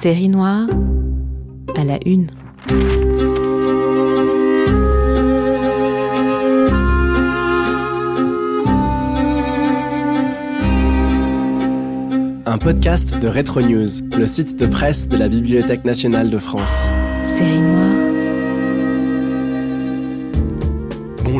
Série noire à la une. Un podcast de Retro News, le site de presse de la Bibliothèque nationale de France. Série noire.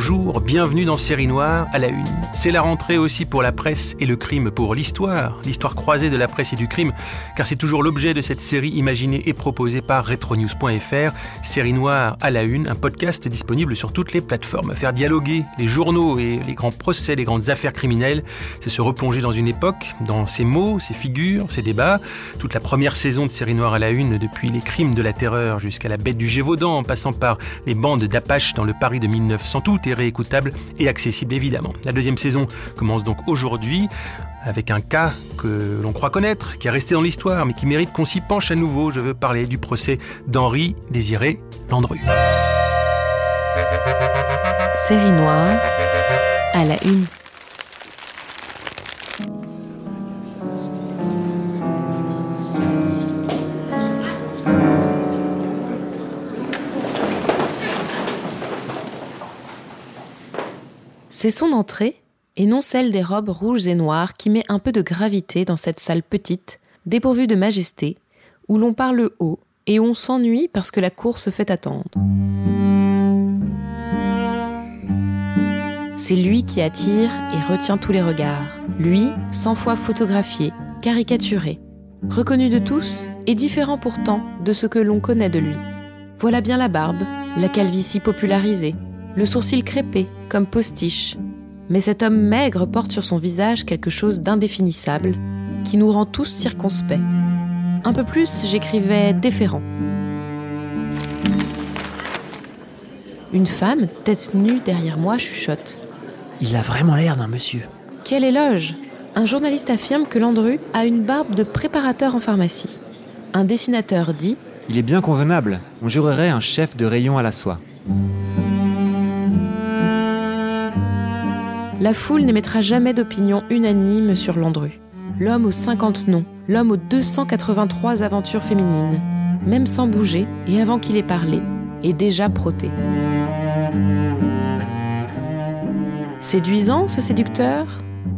Bonjour, bienvenue dans Série Noire à la Une. C'est la rentrée aussi pour la presse et le crime pour l'histoire, l'histoire croisée de la presse et du crime, car c'est toujours l'objet de cette série imaginée et proposée par retronews.fr, Série Noire à la Une, un podcast disponible sur toutes les plateformes. Faire dialoguer les journaux et les grands procès, les grandes affaires criminelles, c'est se replonger dans une époque, dans ses mots, ses figures, ses débats. Toute la première saison de Série Noire à la Une, depuis les crimes de la terreur jusqu'à la bête du Gévaudan, en passant par les bandes d'Apache dans le Paris de 1900, tout est réécoutable et accessible évidemment. La deuxième saison commence donc aujourd'hui avec un cas que l'on croit connaître, qui est resté dans l'histoire, mais qui mérite qu'on s'y penche à nouveau. Je veux parler du procès d'Henri Désiré Landru. Série noire à la une. C'est son entrée, et non celle des robes rouges et noires, qui met un peu de gravité dans cette salle petite, dépourvue de majesté, où l'on parle haut et on s'ennuie parce que la cour se fait attendre. C'est lui qui attire et retient tous les regards. Lui, cent fois photographié, caricaturé, reconnu de tous et différent pourtant de ce que l'on connaît de lui. Voilà bien la barbe, la calvitie popularisée, le sourcil crépé comme postiche. Mais cet homme maigre porte sur son visage quelque chose d'indéfinissable qui nous rend tous circonspects. Un peu plus, j'écrivais déférent. Une femme, tête nue derrière moi, chuchote. Il a vraiment l'air d'un monsieur. Quel éloge Un journaliste affirme que Landru a une barbe de préparateur en pharmacie. Un dessinateur dit Il est bien convenable. On jurerait un chef de rayon à la soie. La foule n'émettra jamais d'opinion unanime sur Landru. L'homme aux 50 noms, l'homme aux 283 aventures féminines, même sans bouger et avant qu'il ait parlé, est déjà protté. Séduisant, ce séducteur?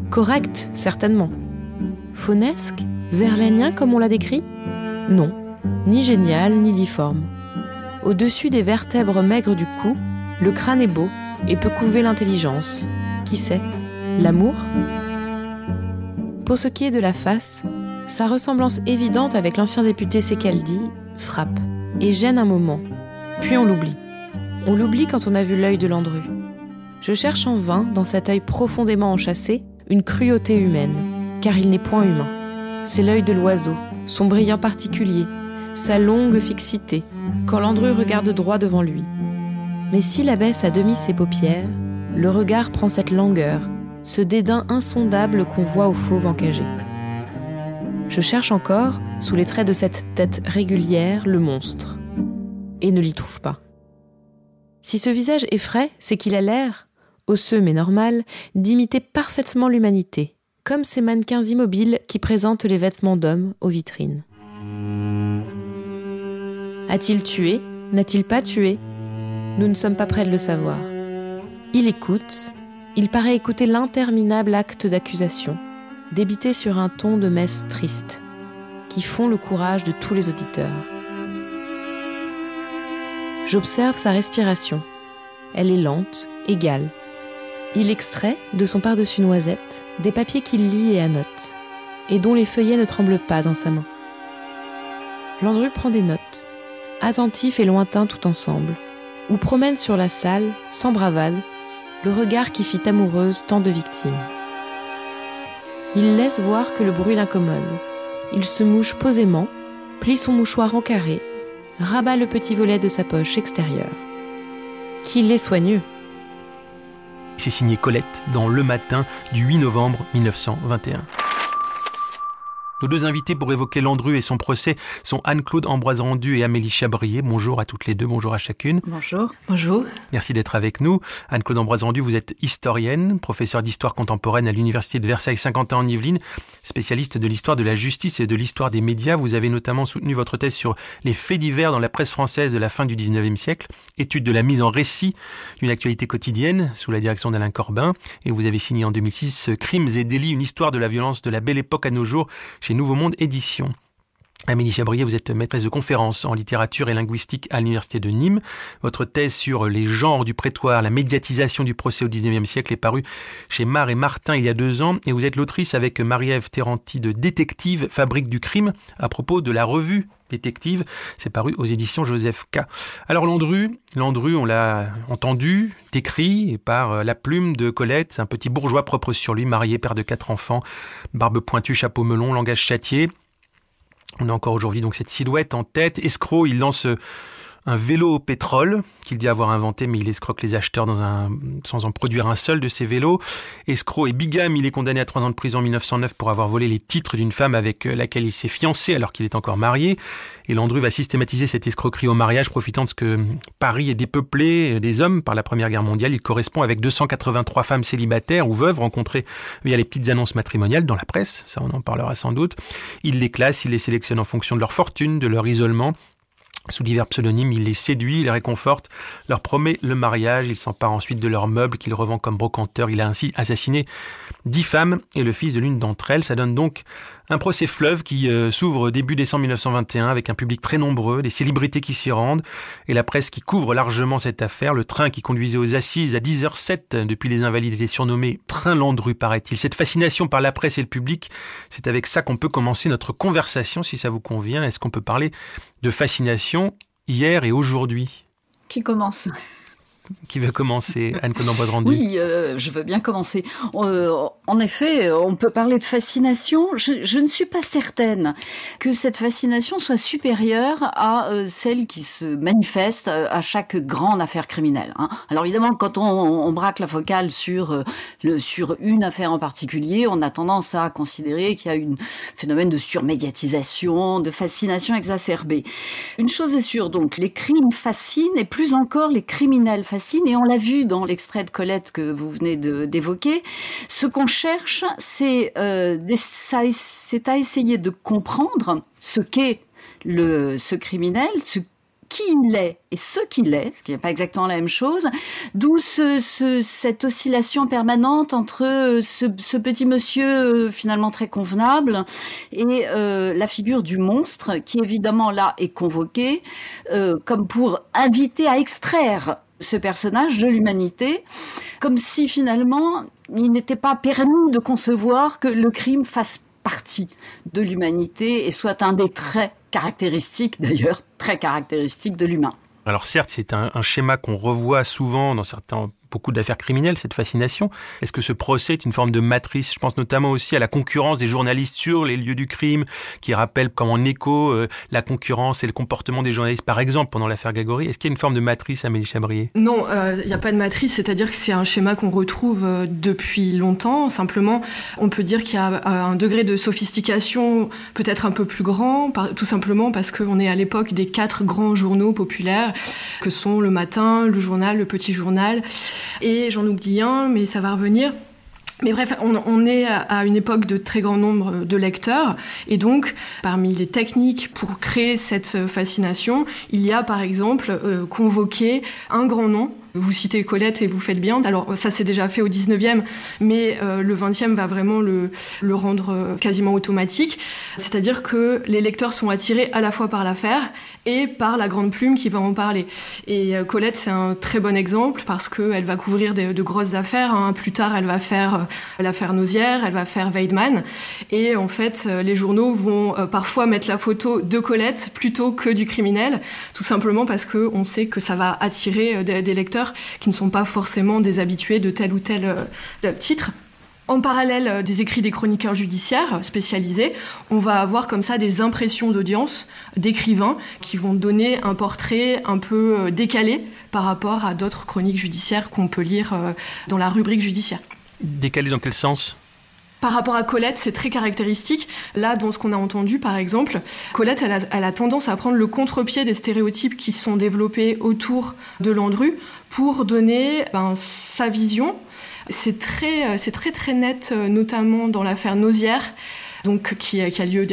Correct, certainement. Faunesque Verlanien, comme on l'a décrit? Non, ni génial, ni difforme. Au-dessus des vertèbres maigres du cou, le crâne est beau et peut couver l'intelligence. Qui sait L'amour Pour ce qui est de la face, sa ressemblance évidente avec l'ancien député Secaldi frappe et gêne un moment, puis on l'oublie. On l'oublie quand on a vu l'œil de Landru. Je cherche en vain, dans cet œil profondément enchâssé, une cruauté humaine, car il n'est point humain. C'est l'œil de l'oiseau, son brillant particulier, sa longue fixité, quand Landru regarde droit devant lui. Mais s'il abaisse à demi ses paupières, le regard prend cette langueur, ce dédain insondable qu'on voit au fauve encagé. Je cherche encore, sous les traits de cette tête régulière, le monstre, et ne l'y trouve pas. Si ce visage effraie, c'est qu'il a l'air, osseux mais normal, d'imiter parfaitement l'humanité, comme ces mannequins immobiles qui présentent les vêtements d'hommes aux vitrines. A-t-il tué? N'a-t-il pas tué? Nous ne sommes pas près de le savoir. Il écoute, il paraît écouter l'interminable acte d'accusation, débité sur un ton de messe triste, qui font le courage de tous les auditeurs. J'observe sa respiration. Elle est lente, égale. Il extrait, de son par-dessus noisette, des papiers qu'il lit et annote, et dont les feuillets ne tremblent pas dans sa main. Landru prend des notes, attentifs et lointains tout ensemble, ou promènent sur la salle, sans bravade, le regard qui fit amoureuse tant de victimes. Il laisse voir que le bruit l'incommode. Il se mouche posément, plie son mouchoir en carré, rabat le petit volet de sa poche extérieure. Qu'il est soigneux. C'est signé Colette dans Le Matin du 8 novembre 1921. Nos deux invités pour évoquer Landru et son procès sont Anne-Claude Ambroise-Rendu et Amélie Chabrier. Bonjour à toutes les deux, bonjour à chacune. Bonjour. Bonjour. Merci d'être avec nous. Anne-Claude Ambroise-Rendu, vous êtes historienne, professeure d'histoire contemporaine à l'Université de Versailles-Saint-Quentin en Yvelines, spécialiste de l'histoire de la justice et de l'histoire des médias. Vous avez notamment soutenu votre thèse sur les faits divers dans la presse française de la fin du 19e siècle, étude de la mise en récit d'une actualité quotidienne sous la direction d'Alain Corbin. Et vous avez signé en 2006 Crimes et délits, une histoire de la violence de la belle époque à nos jours Nouveau Monde Édition. Amélie Chabrier, vous êtes maîtresse de conférence en littérature et linguistique à l'Université de Nîmes. Votre thèse sur les genres du prétoire, la médiatisation du procès au XIXe siècle est parue chez Mar et Martin il y a deux ans et vous êtes l'autrice avec Marie-Ève Terranti de Détective, Fabrique du crime à propos de la revue Détective. C'est paru aux éditions Joseph K. Alors Landru, Landru, on l'a entendu, décrit par euh, la plume de Colette, un petit bourgeois propre sur lui, marié, père de quatre enfants, barbe pointue, chapeau melon, langage châtié. On a encore aujourd'hui donc cette silhouette en tête. Escroc, il lance un vélo au pétrole qu'il dit avoir inventé, mais il escroque les acheteurs sans en produire un seul de ces vélos. Escroc et bigame, il est condamné à trois ans de prison en 1909 pour avoir volé les titres d'une femme avec euh, laquelle il s'est fiancé alors qu'il est encore marié. Et Landru va systématiser cette escroquerie au mariage, profitant de ce que Paris est dépeuplé euh, des hommes par la Première Guerre mondiale. Il correspond avec 283 femmes célibataires ou veuves rencontrées via les petites annonces matrimoniales dans la presse, ça on en parlera sans doute. Il les classe, il les sélectionne en fonction de leur fortune, de leur isolement sous divers pseudonymes, il les séduit, les réconforte, leur promet le mariage, il s'empare ensuite de leurs meubles qu'il revend comme brocanteur. Il a ainsi assassiné dix femmes et le fils de l'une d'entre elles. Ça donne donc un procès fleuve qui euh, s'ouvre début décembre 1921 avec un public très nombreux, des célébrités qui s'y rendent et la presse qui couvre largement cette affaire. Le train qui conduisait aux assises à 10h07 depuis les Invalides était surnommé Train Landru, paraît-il. Cette fascination par la presse et le public, c'est avec ça qu'on peut commencer notre conversation si ça vous convient. Est-ce qu'on peut parler de fascination hier et aujourd'hui. Qui commence qui veut commencer Anne Conan-Boise Oui, euh, je veux bien commencer. Euh, en effet, on peut parler de fascination. Je, ne suis pas certaine que cette fascination soit supérieure à euh, celle qui se manifeste à chaque grande affaire criminelle. Hein. Alors évidemment, quand on, braque la focale sur, sur une affaire en particulier, on a tendance à considérer qu'il y a un phénomène de surmédiatisation, de fascination exacerbée. Une chose est sûre, donc, les crimes fascinent et plus encore les criminels fascinent et on l'a vu dans l'extrait de Colette que vous venez d'évoquer. Ce qu'on cherche, c'est euh, à essayer de comprendre ce qu'est ce criminel, ce qui il est et ce qu'il est, ce qui n'est pas exactement la même chose, d'où ce, cette oscillation permanente entre ce, ce petit monsieur euh, finalement très convenable et euh, la figure du monstre qui évidemment là est convoqué euh, comme pour inviter à extraire ce personnage de l'humanité, comme si finalement il n'était pas permis de concevoir que le crime fasse partie de l'humanité et soit un des traits caractéristiques, d'ailleurs très caractéristiques de l'humain. Alors certes, c'est un, un, schéma qu'on revoit souvent dans certains beaucoup d'affaires criminelles, cette fascination. Est-ce que ce procès est une forme de matrice? Je pense notamment aussi à la concurrence des journalistes sur les lieux du crime, qui rappelle comme en écho euh, la concurrence et le comportement des journalistes, par exemple, pendant l'affaire Gagori. Est-ce qu'il y a une forme de matrice, Amélie Chabrier? Non, il euh, n'y a pas de matrice, c'est-à-dire que c'est un schéma qu'on retrouve euh, depuis longtemps. Simplement, on peut dire qu'il y a un degré de sophistication peut-être un peu plus grand, tout simplement parce qu'on est à l'époque des quatre grands journaux populaires, que sont le matin, le journal, le petit journal, et j'en oublie un, mais ça va revenir. Mais bref, on, est à une époque de très grand nombre de lecteurs, et donc parmi les techniques pour créer cette fascination, il y a par exemple euh, convoquer un grand nom Vous citez Colette et vous faites bien. Alors ça c'est déjà fait au 19e, mais euh, le 20e va vraiment le, le rendre euh, quasiment automatique. C'est-à-dire que les lecteurs sont attirés à la fois par l'affaire et par la grande plume qui va en parler. Et euh, Colette c'est un très bon exemple parce qu'elle va couvrir de, grosses affaires. Hein. Plus tard elle va faire l'affaire Nausière, elle va faire Weidmann. Et en fait les journaux vont parfois mettre la photo de Colette plutôt que du criminel, tout simplement parce qu'on sait que ça va attirer des lecteurs qui ne sont pas forcément des habitués de tel ou tel euh, titre. En parallèle euh, des écrits des chroniqueurs judiciaires spécialisés, on va avoir comme ça des impressions d'audience d'écrivains qui vont donner un portrait un peu euh, décalé par rapport à d'autres chroniques judiciaires qu'on peut lire dans la rubrique judiciaire. Décalé dans quel sens? Par rapport à Colette, c'est très caractéristique. Là, dans ce qu'on a entendu, par exemple, Colette, elle a, elle tendance à prendre le contre-pied des stéréotypes qui sont développés autour de Landru pour donner ben, sa vision. C'est très, c'est très très net, euh, notamment dans l'affaire Nausière donc qui, a lieu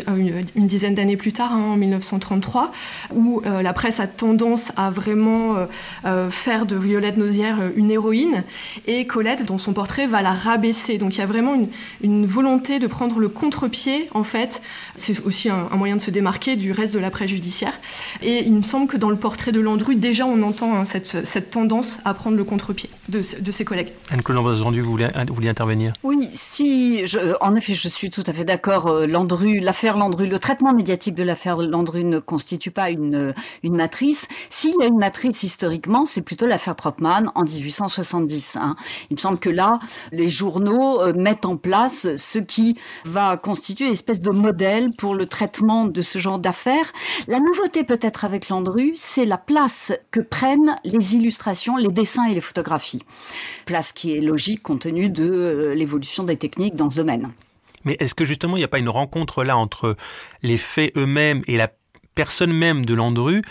une, dizaine d'années plus tard, hein, en 1933, où euh, la presse a tendance à vraiment euh, euh, faire de Violette Nausière une héroïne, et Colette, dans son portrait, va la rabaisser. Donc il y a vraiment une, volonté de prendre le contre-pied, en fait. C'est aussi un, moyen de se démarquer du reste de la presse judiciaire. Et il me semble que dans le portrait de Landru, déjà on entend hein, cette, tendance à prendre le contre-pied de, ses collègues. Anne Colomb-Rendu, vous voulez, intervenir? Oui, si, en effet, je suis tout à fait d'accord euh, l'affaire Landru, le traitement médiatique de l'affaire Landru ne constitue pas une, une matrice. S'il y a une matrice historiquement, c'est plutôt l'affaire Tropman en 1870. Hein. Il me semble que là, les journaux euh, mettent en place ce qui va constituer une espèce de modèle pour le traitement de ce genre d'affaires. La nouveauté peut-être avec Landru, c'est la place que prennent les illustrations, les dessins et les photographies. Place qui est logique compte tenu de euh, l'évolution des techniques dans ce domaine. Mais est-ce que justement il n'y a pas une rencontre là entre les faits eux-mêmes et la personne même de Landru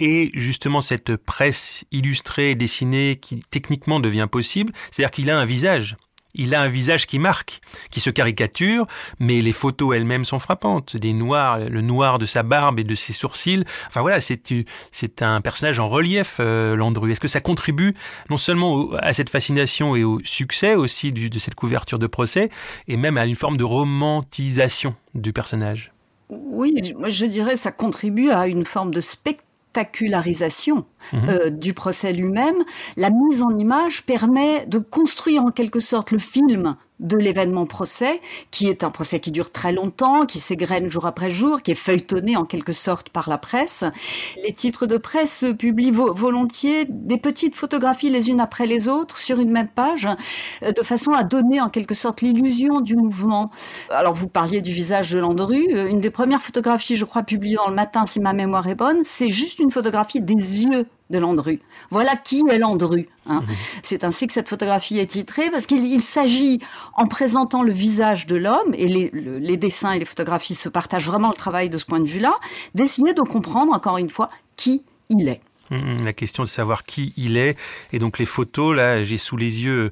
et justement cette presse illustrée, dessinée qui techniquement devient possible, c'est-à-dire qu'il a un visage il a un visage qui marque, qui se caricature, mais les photos elles-mêmes sont frappantes. Des noirs, le noir de sa barbe et de ses sourcils. Enfin voilà, c'est un personnage en relief, euh, Landru. Est-ce que ça contribue non seulement à cette fascination et au succès aussi de cette couverture de procès, et même à une forme de romantisation du personnage? Oui, je dirais ça contribue à une forme de spectacle spectacularisation mhm. euh, du procès lui-même, la mise en image permet de construire en quelque sorte le film de l'événement procès, qui est un procès qui dure très longtemps, qui s'égrène jour après jour, qui est feuilletonné en quelque sorte par la presse. Les titres de presse publient volontiers des petites photographies les unes après les autres sur une même page, euh, de façon à donner en quelque sorte l'illusion du mouvement. Alors vous parliez du visage de Landru, euh, une des premières photographies, je crois, publiées dans le matin, si ma mémoire est bonne, c'est juste une photographie des yeux de Landru. Voilà qui est Landru. Hein. Mhm. C'est ainsi que cette photographie est titrée, parce qu'il s'agit, en présentant le visage de l'homme, et les, dessins et les photographies se partagent vraiment le travail de ce point de vue-là, d'essayer de comprendre, encore une fois, qui il est. Mhm, la question de savoir qui il est, et donc les photos, là, j'ai sous les yeux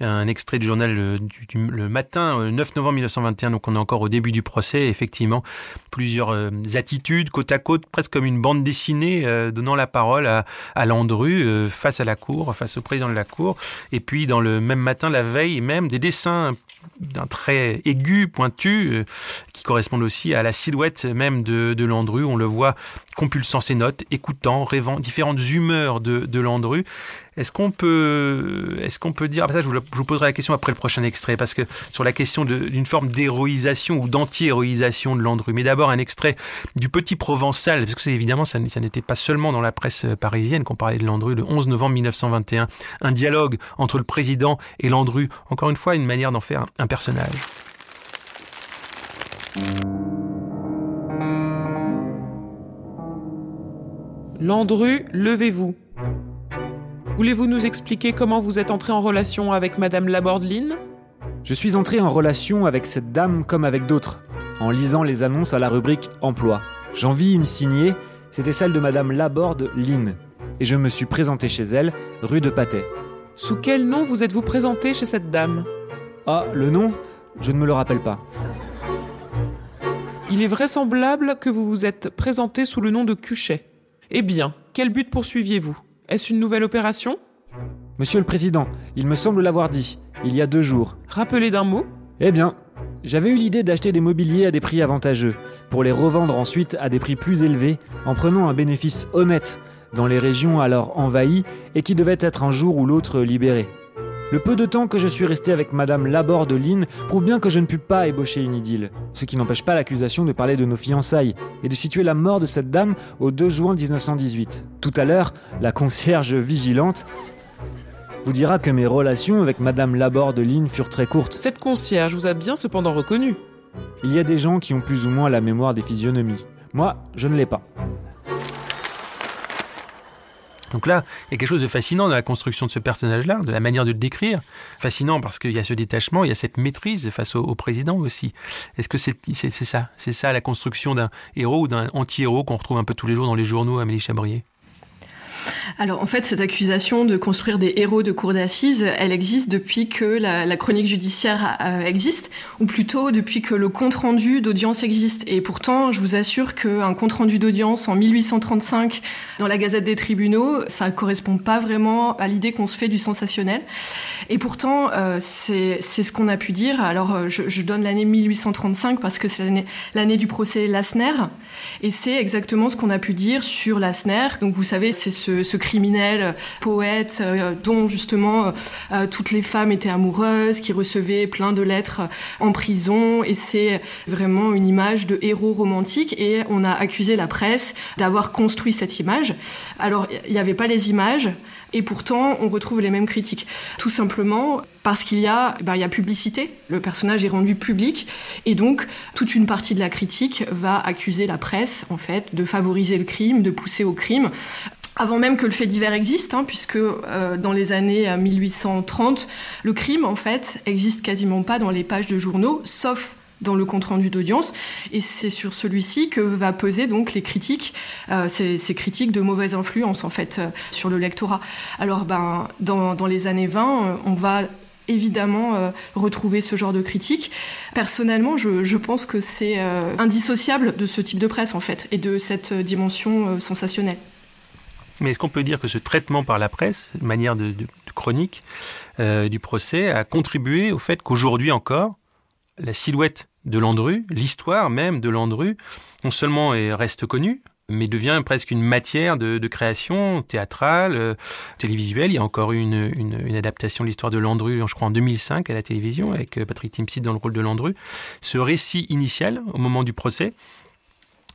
un extrait du journal le, le matin, 9 euh, novembre 1921, donc on est encore au début du procès, effectivement, plusieurs euh, attitudes côte à côte, presque comme une bande dessinée, euh, donnant la parole à, Landru face à la cour, face au président de la cour, et puis dans le même matin, la veille même, des dessins d'un trait aigu, pointu, qui correspondent aussi à la silhouette même de, Landru. On le voit compulsant ses notes, écoutant, rêvant, différentes humeurs de Landru. Est-ce qu'on peut, est-ce qu'on peut dire, ah, ça je vous, poserai la question après le prochain extrait, parce que sur la question d'une forme d'héroïsation ou d'anti-héroïsation de Landru, mais d'abord un extrait du Petit Provençal, parce que c'est évidemment ça, ça n'était pas seulement dans la presse parisienne qu'on parlait de Landru, le 11 novembre 1921, un dialogue entre le président et Landru, encore une fois une manière d'en faire un personnage. Landru, levez-vous. Voulez-vous nous expliquer comment vous êtes entré en relation avec Madame Labordeline Je suis entré en relation avec cette dame comme avec d'autres, en lisant les annonces à la rubrique Emploi. J'en vis une signée, c'était celle de Madame Labordeline, et je me suis présenté chez elle, rue de Patay. Sous quel nom vous êtes-vous présenté chez cette dame? Ah, le nom? Je ne me le rappelle pas. Il est vraisemblable que vous vous êtes présenté sous le nom de Cuchet. Eh bien, quel but poursuiviez-vous? Est-ce une nouvelle opération? Monsieur le Président, il me semble l'avoir dit, il y a deux jours. Rappelez d'un mot? Eh bien, j'avais eu l'idée d'acheter des mobiliers à des prix avantageux, pour les revendre ensuite à des prix plus élevés, en prenant un bénéfice honnête dans les régions alors envahies et qui devaient être un jour ou l'autre libérées. Le peu de temps que je suis resté avec Madame Laborde de Lynn prouve bien que je ne pus pas ébaucher une idylle, ce qui n'empêche pas l'accusation de parler de nos fiançailles et de situer la mort de cette dame au 2 juin 1918. Tout à l'heure, la concierge vigilante vous dira que mes relations avec Madame Laborde de Lynn furent très courtes. Cette concierge vous a bien cependant reconnu. Il y a des gens qui ont plus ou moins la mémoire des physionomies. Moi, je ne l'ai pas. Donc là, il y a quelque chose de fascinant dans la construction de ce personnage-là, de la manière de le décrire. Fascinant parce qu'il y a ce détachement, il y a cette maîtrise face au, président aussi. Est-ce que c'est ça? C'est ça la construction d'un héros ou d'un anti-héros qu'on retrouve un peu tous les jours dans les journaux, Amélie Chabrier? Alors en fait, cette accusation de construire des héros de cour d'assises, elle existe depuis que la, chronique judiciaire euh, existe, ou plutôt depuis que le compte-rendu d'audience existe. Et pourtant, je vous assure qu'un compte-rendu d'audience en 1835 dans la Gazette des tribunaux, ça correspond pas vraiment à l'idée qu'on se fait du sensationnel. Et pourtant, euh, c'est ce qu'on a pu dire. Alors, euh, je, donne l'année 1835 parce que c'est l'année du procès Lassner, et c'est exactement ce qu'on a pu dire sur Lassner. Donc, vous savez, c'est ce criminel poète euh, dont justement euh, toutes les femmes étaient amoureuses, qui recevait plein de lettres en prison. Et c'est vraiment une image de héros romantique. Et on a accusé la presse d'avoir construit cette image. Alors, il n'y avait pas les images. Et pourtant, on retrouve les mêmes critiques. Tout simplement parce qu'il y a, ben, y a publicité. Le personnage est rendu public. Et donc, toute une partie de la critique va accuser la presse, en fait, de favoriser le crime, de pousser au crime avant même que le fait divers existe, hein, puisque euh, dans les années 1830, euh, le crime, en fait, existe quasiment pas dans les pages de journaux, sauf dans le compte rendu d'audience, et c'est sur celui-ci que va peser donc les critiques, euh, ces, critiques de mauvaise influence en fait sur le lectorat. Alors ben dans, dans les années 20, on va évidemment retrouver ce genre de critiques. Personnellement, je, je pense que c'est indissociable de ce type de presse en fait et de cette dimension sensationnelle. Mais est-ce qu'on peut dire que ce traitement par la presse, manière de, chronique euh, du procès, a contribué au fait qu'aujourd'hui encore, la silhouette de Landru, l'histoire même de Landru, non seulement reste connue, mais devient presque une matière de, création théâtrale, euh, télévisuelle. Il y a encore eu une, adaptation de l'histoire de Landru, je crois en 2005 à la télévision, avec euh, Patrick Timsit dans le rôle de Landru. Ce récit initial, au moment du procès,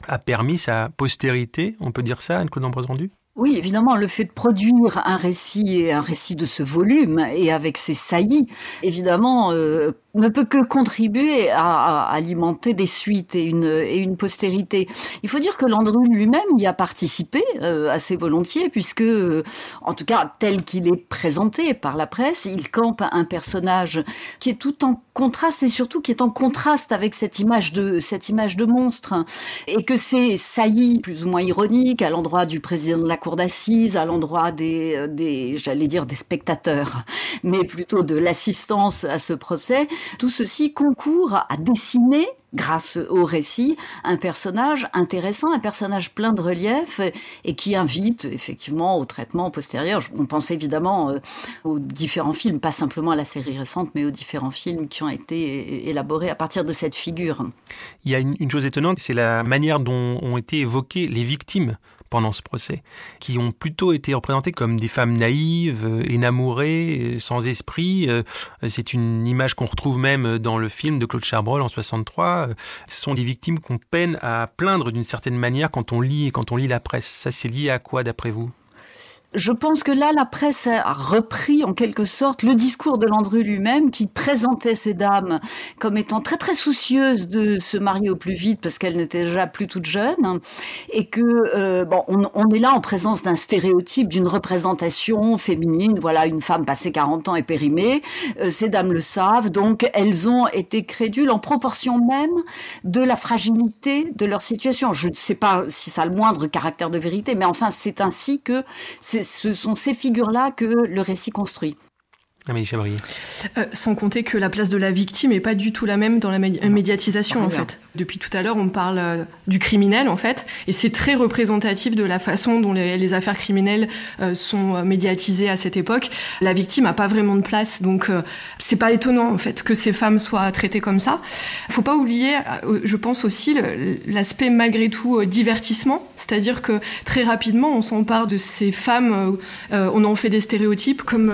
a permis sa postérité, on peut dire ça, Anne-Claude Ambroise-Rendu oui, évidemment, le fait de produire un récit et un récit de ce volume et avec ses saillies, évidemment, euh, ne peut que contribuer à, alimenter des suites et une, postérité. Il faut dire que Landru lui-même y a participé euh, assez volontiers, puisque, euh, en tout cas, tel qu'il est présenté par la presse, il campe un personnage qui est tout en contraste et surtout qui est en contraste avec cette image de cette image de monstre, et que ces saillies plus ou moins ironiques à l'endroit du président de la cour d'assises, à l'endroit des, euh, des j'allais dire des spectateurs, mais plutôt de l'assistance à ce procès, tout ceci concourt à dessiner grâce au récit, un personnage intéressant, un personnage plein de relief et qui invite effectivement au traitement postérieur. On pense évidemment euh, aux différents films, pas simplement à la série récente, mais aux différents films qui ont été élaborés à partir de cette figure. Il y a une, chose étonnante, c'est la manière dont ont été évoquées les victimes pendant ce procès, qui ont plutôt été représentées comme des femmes naïves, euh, énamourées, euh, sans esprit. Euh, c'est une image qu'on retrouve même dans le film de Claude Chabrol en 63. Ce sont des victimes qu'on peine à plaindre d'une certaine manière quand on lit quand on lit la presse. Ça, c'est lié à quoi d'après vous? Je pense que là, la presse a repris en quelque sorte le discours de Landru lui-même, qui présentait ces dames comme étant très très soucieuses de se marier au plus vite parce qu'elles n'étaient déjà plus toutes jeunes, et que euh, bon, on, est là en présence d'un stéréotype, d'une représentation féminine. Voilà, une femme passée 40 ans et périmée. Euh, ces dames le savent, donc elles ont été crédules en proportion même de la fragilité de leur situation. Je ne sais pas si ça a le moindre caractère de vérité, mais enfin, c'est ainsi que c'est ce sont ces figures-là que le récit construit. Euh, sans compter que la place de la victime est pas du tout la même dans la médiatisation en fait. Depuis tout à l'heure, on parle euh, du criminel en fait, et c'est très représentatif de la façon dont les, affaires criminelles euh, sont médiatisées à cette époque. La victime a pas vraiment de place, donc c'est pas étonnant en fait que ces femmes soient traitées comme ça. Faut pas oublier, je pense aussi l'aspect malgré tout divertissement, c'est-à-dire que très rapidement on s'empare de ces femmes, on en fait des stéréotypes comme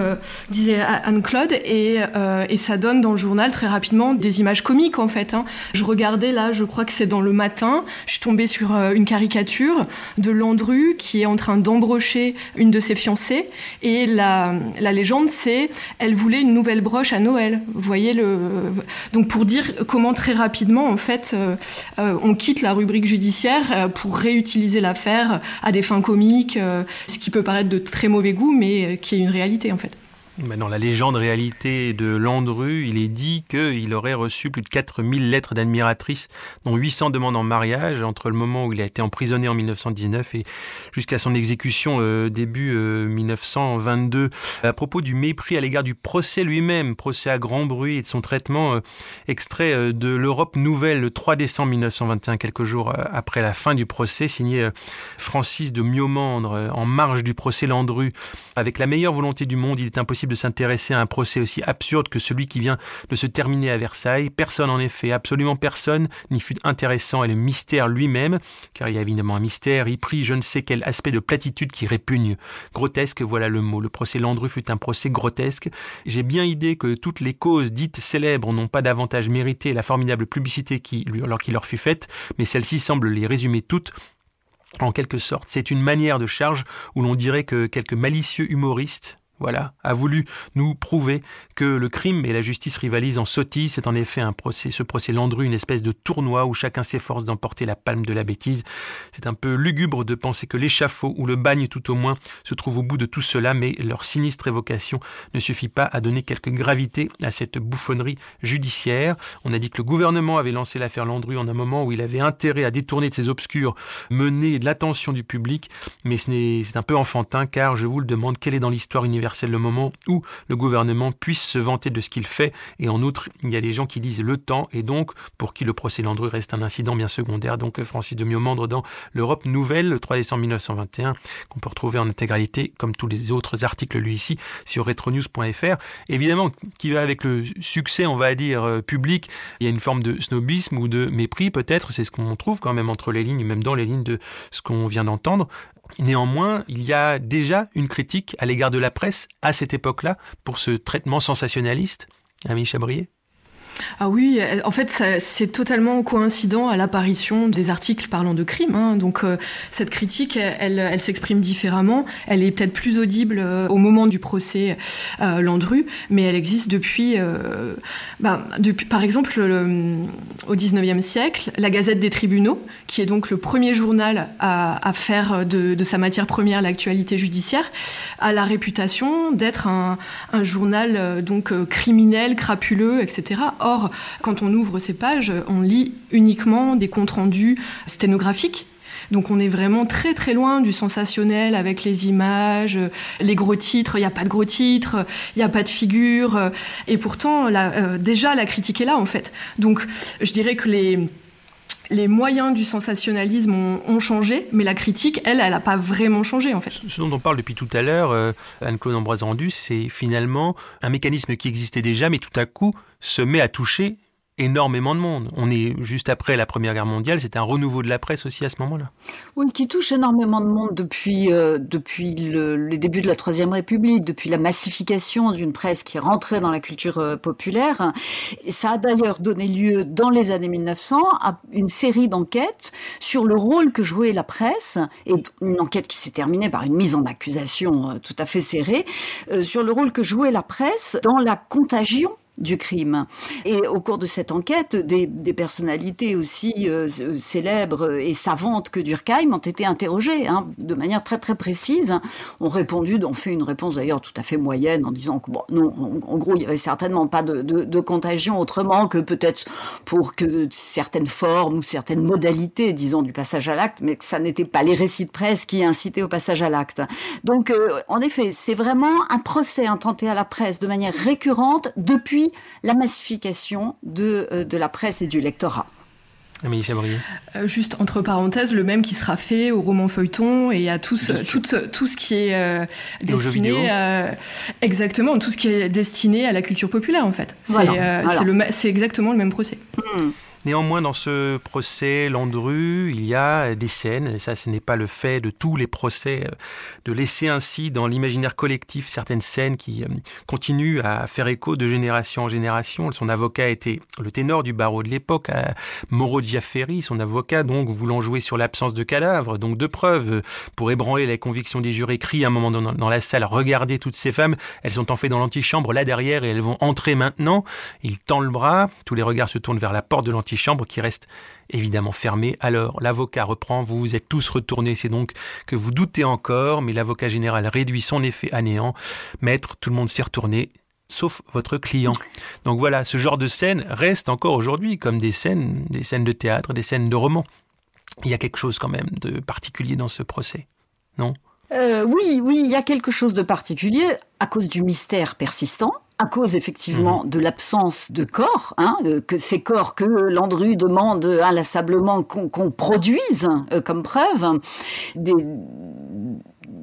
disait Anne-Claude et, euh, et, ça donne dans le journal très rapidement des images comiques en fait. Hein. Je regardais là, je crois que c'est dans le matin, je suis tombée sur euh, une caricature de Landru qui est en train d'embrocher une de ses fiancées et la, la légende c'est elle voulait une nouvelle broche à Noël. Vous voyez le donc pour dire comment très rapidement en fait euh, on quitte la rubrique judiciaire pour réutiliser l'affaire à des fins comiques, ce qui peut paraître de très mauvais goût mais qui est une réalité en fait. Dans la légende réalité de Landru, il est dit qu'il aurait reçu plus de 4000 lettres d'admiratrices, dont 800 demandes en mariage, entre le moment où il a été emprisonné en 1919 et jusqu'à son exécution euh, début 1922. Euh, à propos du mépris à l'égard du procès lui-même, procès à grand bruit et de son traitement, euh, extrait de l'Europe Nouvelle le 3 décembre 1921, quelques jours après la fin du procès, signé Francis de Miomandre, en marge du procès Landru. Avec la meilleure volonté du monde, il est impossible de s'intéresser à un procès aussi absurde que celui qui vient de se terminer à Versailles. Personne en effet, absolument personne, n'y fut intéressant et le mystère lui-même, car il y a évidemment un mystère, y prit je ne sais quel aspect de platitude qui répugne. Grotesque, voilà le mot. Le procès Landru fut un procès grotesque. J'ai bien idée que toutes les causes dites célèbres n'ont pas davantage mérité la formidable publicité qui, alors leur fut faite, mais celle-ci semble les résumer toutes en quelque sorte. C'est une manière de charge où l'on dirait que quelques malicieux humoristes voilà, a voulu nous prouver que le crime et la justice rivalisent en sottise. C'est en effet un procès, ce procès Landru, une espèce de tournoi où chacun s'efforce d'emporter la palme de la bêtise. C'est un peu lugubre de penser que l'échafaud ou le bagne tout au moins se trouve au bout de tout cela, mais leur sinistre évocation ne suffit pas à donner quelque gravité à cette bouffonnerie judiciaire. On a dit que le gouvernement avait lancé l'affaire Landru en un moment où il avait intérêt à détourner de ses obscurs menées l'attention du public, mais c'est un peu enfantin car je vous le demande, quelle est dans l'histoire universelle c'est le moment où le gouvernement puisse se vanter de ce qu'il fait. Et en outre, il y a des gens qui disent le temps, et donc pour qui le procès Landru reste un incident bien secondaire. Donc Francis de Miomandre dans l'Europe Nouvelle, le 3 décembre 1921, qu'on peut retrouver en intégralité, comme tous les autres articles lui ici, sur retronews.fr. Évidemment, qui va avec le succès, on va dire, euh, public, il y a une forme de snobisme ou de mépris peut-être, c'est ce qu'on trouve quand même entre les lignes, même dans les lignes de ce qu'on vient d'entendre. Néanmoins, il y a déjà une critique à l'égard de la presse à cette époque-là pour ce traitement sensationnaliste. Ami Chabrier ah oui, euh, en fait, c'est totalement coïncident à l'apparition des articles parlant de crime. Hein. Donc, euh, cette critique, elle, elle s'exprime différemment. Elle est peut-être plus audible euh, au moment du procès Landru, mais elle existe depuis, bah, depuis par exemple, au 19e siècle, la Gazette des tribunaux, qui est donc le premier journal à, faire de, de, sa matière première l'actualité judiciaire, a la réputation d'être un, un, journal donc criminel, crapuleux, etc. Or, quand on ouvre ces pages, on lit uniquement des comptes rendus sténographiques. Donc on est vraiment très très loin du sensationnel avec les images, les gros titres. Il n'y a pas de gros titres, il n'y a pas de figures. Et pourtant, euh, déjà la critique est là en fait. Donc je dirais que les les moyens du sensationnalisme ont, changé, mais la critique, elle, elle n'a pas vraiment changé en fait. Ce dont on parle depuis tout à l'heure, euh, Anne-Claude Ambroise-Andus, c'est finalement un mécanisme qui existait déjà, mais tout à coup se met à toucher énormément de monde. On est juste après la Première Guerre mondiale, c'est un renouveau de la presse aussi à ce moment-là. Oui, qui touche énormément de monde depuis, euh, depuis le, les débuts de la Troisième République, depuis la massification d'une presse qui est rentrée dans la culture euh, populaire. Ça a d'ailleurs donné lieu, dans les années 1900, à une série d'enquêtes sur le rôle que jouait la presse, et une enquête qui s'est terminée par une mise en accusation euh, tout à fait serrée, sur le rôle que jouait la presse dans la contagion du crime. Et au cours de cette enquête, des, personnalités aussi euh, célèbres et savantes que Durkheim ont été interrogées hein, de manière très très précise. Ont répondu, ont fait une réponse d'ailleurs tout à fait moyenne en disant que bon, non, en, gros, il y avait certainement pas de, de contagion autrement que peut-être pour que certaines formes ou certaines modalités, disons, du passage à l'acte, mais que ça n'était pas les récits de presse qui incitaient au passage à l'acte. Donc, euh, en effet, c'est vraiment un procès intenté à la presse de manière récurrente depuis la massification de, euh, de la presse et du lectorat. Amélie euh, juste entre parenthèses, le même qui sera fait au roman feuilleton et à tout, tout, tout ce qui est destiné exactement tout ce qui est destiné à la culture populaire en fait. C'est exactement le même procès. Hmm. Néanmoins, dans ce procès Landru, il y a des scènes, et ça ce n'est pas le fait de tous les procès, euh, de laisser ainsi dans l'imaginaire collectif certaines scènes qui euh, continuent à faire écho de génération en génération. Son avocat était le ténor du barreau de l'époque, Diaferi, son avocat donc voulant jouer sur l'absence de cadavres, donc de preuves, pour ébranler les convictions des jurés, crie un moment dans, la salle, regardez toutes ces femmes, elles sont en fait dans l'antichambre là derrière et elles vont entrer maintenant. Il tend le bras, tous les regards se tournent vers la porte de l'antichambre chambre qui reste évidemment fermée. Alors l'avocat reprend, vous vous êtes tous retournés, c'est donc que vous doutez encore, mais l'avocat général réduit son effet à néant. Maître, tout le monde s'est retourné, sauf votre client. Donc voilà, ce genre de scène reste encore aujourd'hui comme des scènes, des scènes de théâtre, des scènes de romans. Il y a quelque chose quand même de particulier dans ce procès, non? Euh, Oui, oui, il y a quelque chose de particulier à cause du mystère persistant à cause effectivement mhm. de l'absence de corps, hein, euh, que ces corps que Landru demande inlassablement qu'on produise euh, comme preuve, des,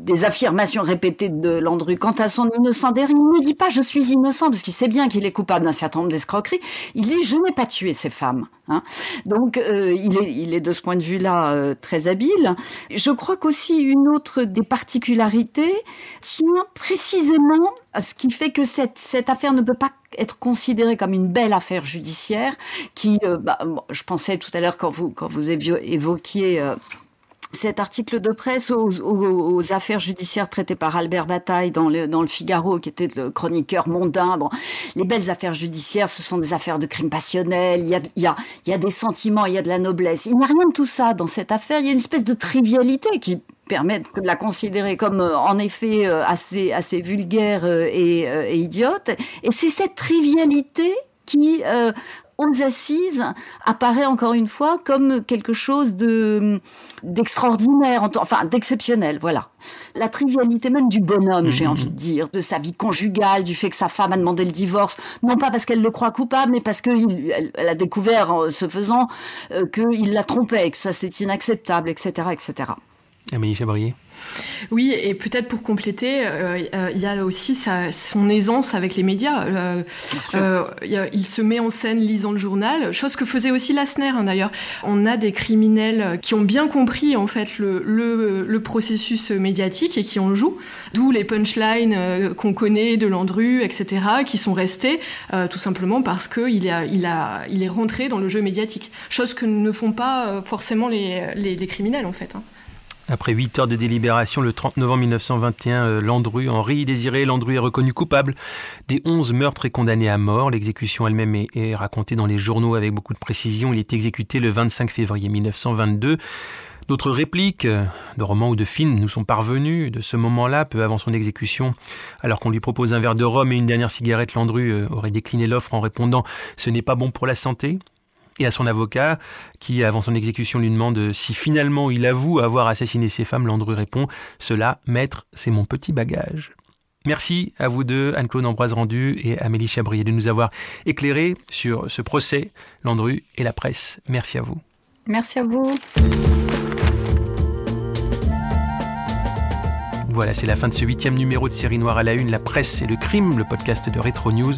des affirmations répétées de Landru quant à son innocent il ne dit pas je suis innocent parce qu'il sait bien qu'il est coupable d'un certain nombre d'escroqueries. Il dit je n'ai pas tué ces femmes. Hein. Donc euh, il, est, il est de ce point de vue-là euh, très habile. Je crois qu'aussi une autre des particularités tient précisément à ce qui fait que cette, cette affaire ne peut pas être considérée comme une belle affaire judiciaire qui, euh, bah, je pensais tout à l'heure quand vous, quand vous évoquiez cet article de presse aux, affaires judiciaires traitées par Albert Bataille dans le, Figaro, qui était le chroniqueur mondain. Bon, les belles affaires judiciaires, ce sont des affaires de crimes passionnels. Il y a des sentiments, il y a de la noblesse. Il n'y a rien de tout ça dans cette affaire. Il y a une espèce de trivialité qui permet de la considérer comme euh, en effet euh, assez assez vulgaire euh, et, et idiote. Et c'est cette trivialité qui aux assises apparaît encore une fois comme quelque chose de d'extraordinaire, enfin d'exceptionnel, voilà. La trivialité même du bonhomme, j'ai mhm. envie de dire, de sa vie conjugale, du fait que sa femme a demandé le divorce, non pas parce qu'elle le croit coupable, mais parce qu'elle elle a découvert en se faisant euh, qu'il la trompait, que ça c'est inacceptable, etc., etc. Amélie Chabrier oui, et peut-être pour compléter, euh, euh, il y a aussi sa, son aisance avec les médias. Euh, il se met en scène lisant le journal, chose que faisait aussi Lassner hein, d'ailleurs. On a des criminels qui ont bien compris en fait le, le, le processus médiatique et qui en jouent, d'où les punchlines qu'on connaît de Landru, etc., qui sont restés tout simplement parce qu'il a, il a, il est rentré dans le jeu médiatique, chose que ne font pas forcément les, les, les criminels en fait. Hein. Après huit heures de délibération, le 30 novembre 1921, euh, Landru, Henri Désiré Landru est reconnu coupable des 11 meurtres et condamné à mort. L'exécution elle-même est, racontée dans les journaux avec beaucoup de précision. Il est exécuté le 25 février 1922. D'autres répliques euh, de romans ou de films nous sont parvenues de ce moment-là, peu avant son exécution. Alors qu'on lui propose un verre de rhum et une dernière cigarette, Landru euh, aurait décliné l'offre en répondant ⁇ Ce n'est pas bon pour la santé ⁇ et à son avocat, qui, avant son exécution, lui demande si finalement il avoue avoir assassiné ses femmes. Landru répond Cela, maître, c'est mon petit bagage. Merci à vous deux, Anne-Claude Ambroise Rendu et Amélie Chabrier, de nous avoir éclairés sur ce procès, Landru et la presse. Merci à vous. Merci à vous. Voilà, c'est la fin de ce huitième numéro de Série Noire à la Une, la presse et le crime, le podcast de Retro News,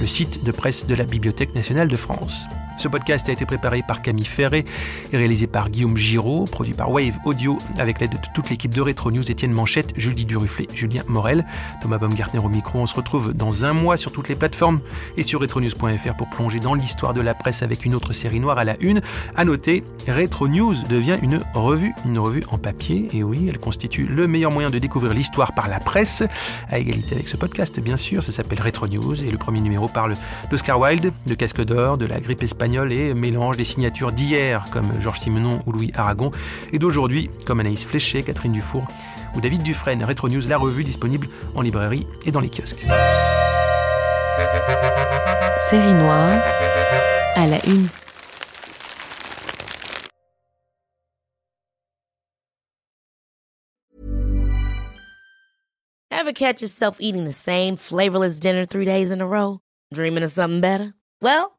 le site de presse de la Bibliothèque nationale de France. Ce podcast a été préparé par Camille Ferré et réalisé par Guillaume Giraud, produit par Wave Audio avec l'aide de toute l'équipe de Retro News, Étienne Manchette, Julie Duruflet, Julien Morel, Thomas Baumgartner au micro. On se retrouve dans un mois sur toutes les plateformes et sur retronews.fr pour plonger dans l'histoire de la presse avec une autre série noire à la une. À noter, Retro News devient une revue, une revue en papier. Et oui, elle constitue le meilleur moyen de découvrir l'histoire par la presse, à égalité avec ce podcast, bien sûr. Ça s'appelle Retro News et le premier numéro parle d'Oscar Wilde, de Casque d'Or, de la grippe espagnole et mélange des signatures d'hier comme Georges Simenon ou Louis Aragon et d'aujourd'hui comme Anaïs Fléché, Catherine Dufour ou David Dufresne. Retro News, la revue disponible en librairie et dans les kiosques. Série noire à la une. Ever catch yourself eating the same flavorless dinner three days in a row? Dreaming of something better? Well,